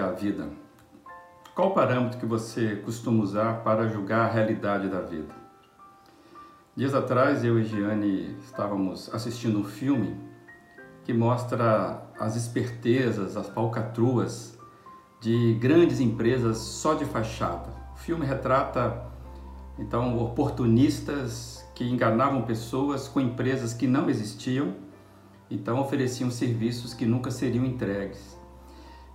a vida? Qual parâmetro que você costuma usar para julgar a realidade da vida? Dias atrás, eu e Giane estávamos assistindo um filme que mostra as espertezas, as falcatruas de grandes empresas só de fachada. O filme retrata então oportunistas que enganavam pessoas com empresas que não existiam, então ofereciam serviços que nunca seriam entregues.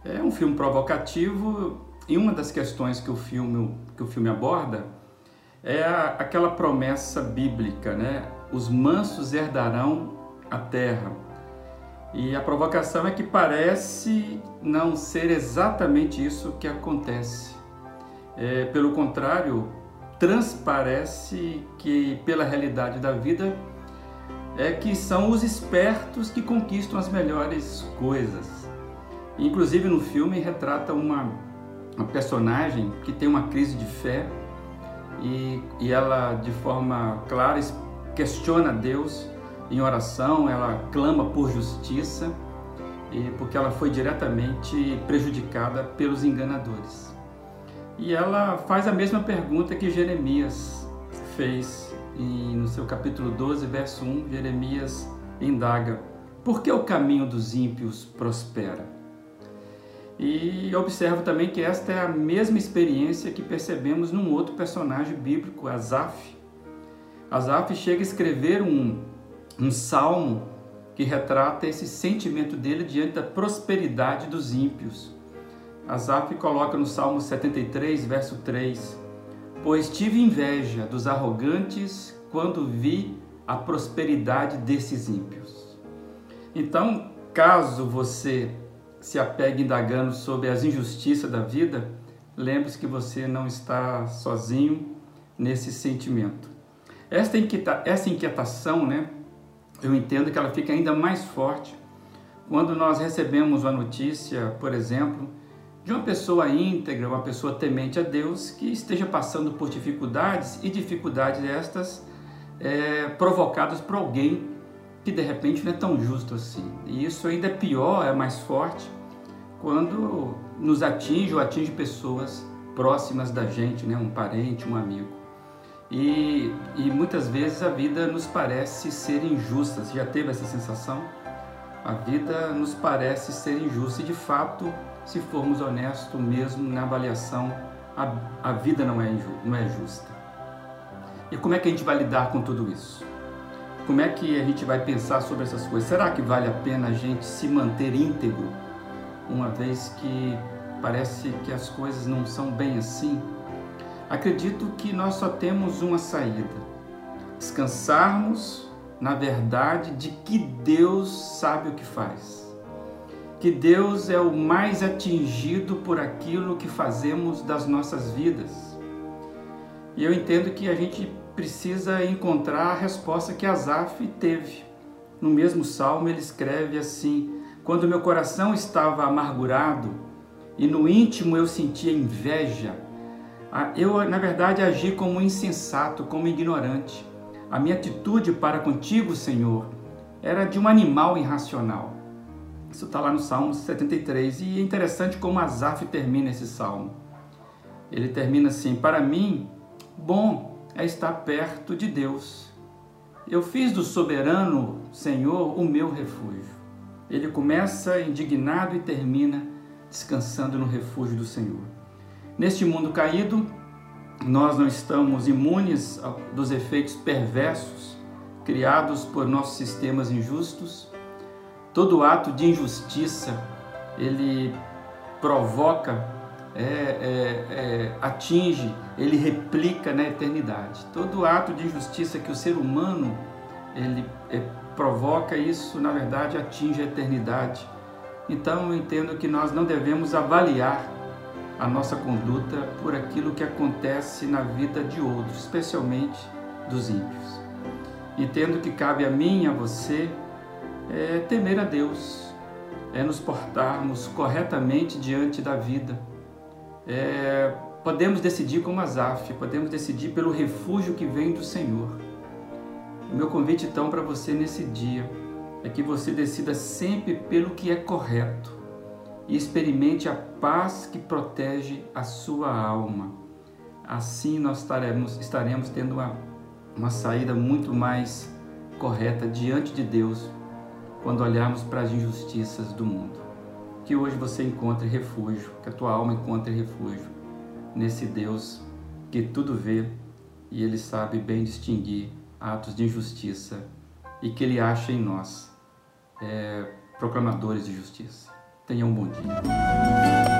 É um filme provocativo e uma das questões que o filme, que o filme aborda é a, aquela promessa bíblica, né? Os mansos herdarão a terra. E a provocação é que parece não ser exatamente isso que acontece. É, pelo contrário, transparece que, pela realidade da vida, é que são os espertos que conquistam as melhores coisas. Inclusive no filme retrata uma, uma personagem que tem uma crise de fé e, e ela de forma clara questiona Deus em oração, ela clama por justiça e porque ela foi diretamente prejudicada pelos enganadores. E ela faz a mesma pergunta que Jeremias fez e no seu capítulo 12, verso 1, Jeremias indaga: Por que o caminho dos ímpios prospera? E observo também que esta é a mesma experiência que percebemos num outro personagem bíblico, Asaf. Asaf chega a escrever um, um salmo que retrata esse sentimento dele diante da prosperidade dos ímpios. Asaf coloca no Salmo 73, verso 3: Pois tive inveja dos arrogantes quando vi a prosperidade desses ímpios. Então, caso você se apegue indagando sobre as injustiças da vida, lembre-se que você não está sozinho nesse sentimento. Esta, inquieta, essa inquietação, né, eu entendo que ela fica ainda mais forte quando nós recebemos uma notícia, por exemplo, de uma pessoa íntegra, uma pessoa temente a Deus, que esteja passando por dificuldades e dificuldades estas é, provocadas por alguém que de repente não é tão justo assim. E isso ainda é pior, é mais forte, quando nos atinge ou atinge pessoas próximas da gente, né? um parente, um amigo. E, e muitas vezes a vida nos parece ser injusta. Você já teve essa sensação? A vida nos parece ser injusta e de fato, se formos honestos mesmo na avaliação, a, a vida não é, não é justa. E como é que a gente vai lidar com tudo isso? Como é que a gente vai pensar sobre essas coisas? Será que vale a pena a gente se manter íntegro, uma vez que parece que as coisas não são bem assim? Acredito que nós só temos uma saída: descansarmos na verdade de que Deus sabe o que faz. Que Deus é o mais atingido por aquilo que fazemos das nossas vidas. E eu entendo que a gente precisa encontrar a resposta que Asaf teve. No mesmo salmo ele escreve assim: Quando meu coração estava amargurado e no íntimo eu sentia inveja, eu na verdade agi como insensato, como ignorante. A minha atitude para contigo, Senhor, era de um animal irracional. Isso está lá no Salmo 73 e é interessante como Asaf termina esse salmo. Ele termina assim: Para mim, bom é estar perto de Deus. Eu fiz do soberano Senhor o meu refúgio. Ele começa indignado e termina descansando no refúgio do Senhor. Neste mundo caído, nós não estamos imunes dos efeitos perversos criados por nossos sistemas injustos. Todo ato de injustiça ele provoca é, é, é, atinge, ele replica na eternidade. Todo ato de injustiça que o ser humano ele é, provoca, isso na verdade atinge a eternidade. Então eu entendo que nós não devemos avaliar a nossa conduta por aquilo que acontece na vida de outros, especialmente dos ímpios. Entendo que cabe a mim e a você é, temer a Deus, é nos portarmos corretamente diante da vida é, podemos decidir como Asaf, podemos decidir pelo refúgio que vem do Senhor. O meu convite então para você nesse dia é que você decida sempre pelo que é correto, e experimente a paz que protege a sua alma. Assim nós estaremos, estaremos tendo uma, uma saída muito mais correta diante de Deus quando olharmos para as injustiças do mundo. Que hoje você encontre refúgio, que a tua alma encontre refúgio nesse Deus que tudo vê e ele sabe bem distinguir atos de injustiça e que ele acha em nós é, proclamadores de justiça. Tenha um bom dia.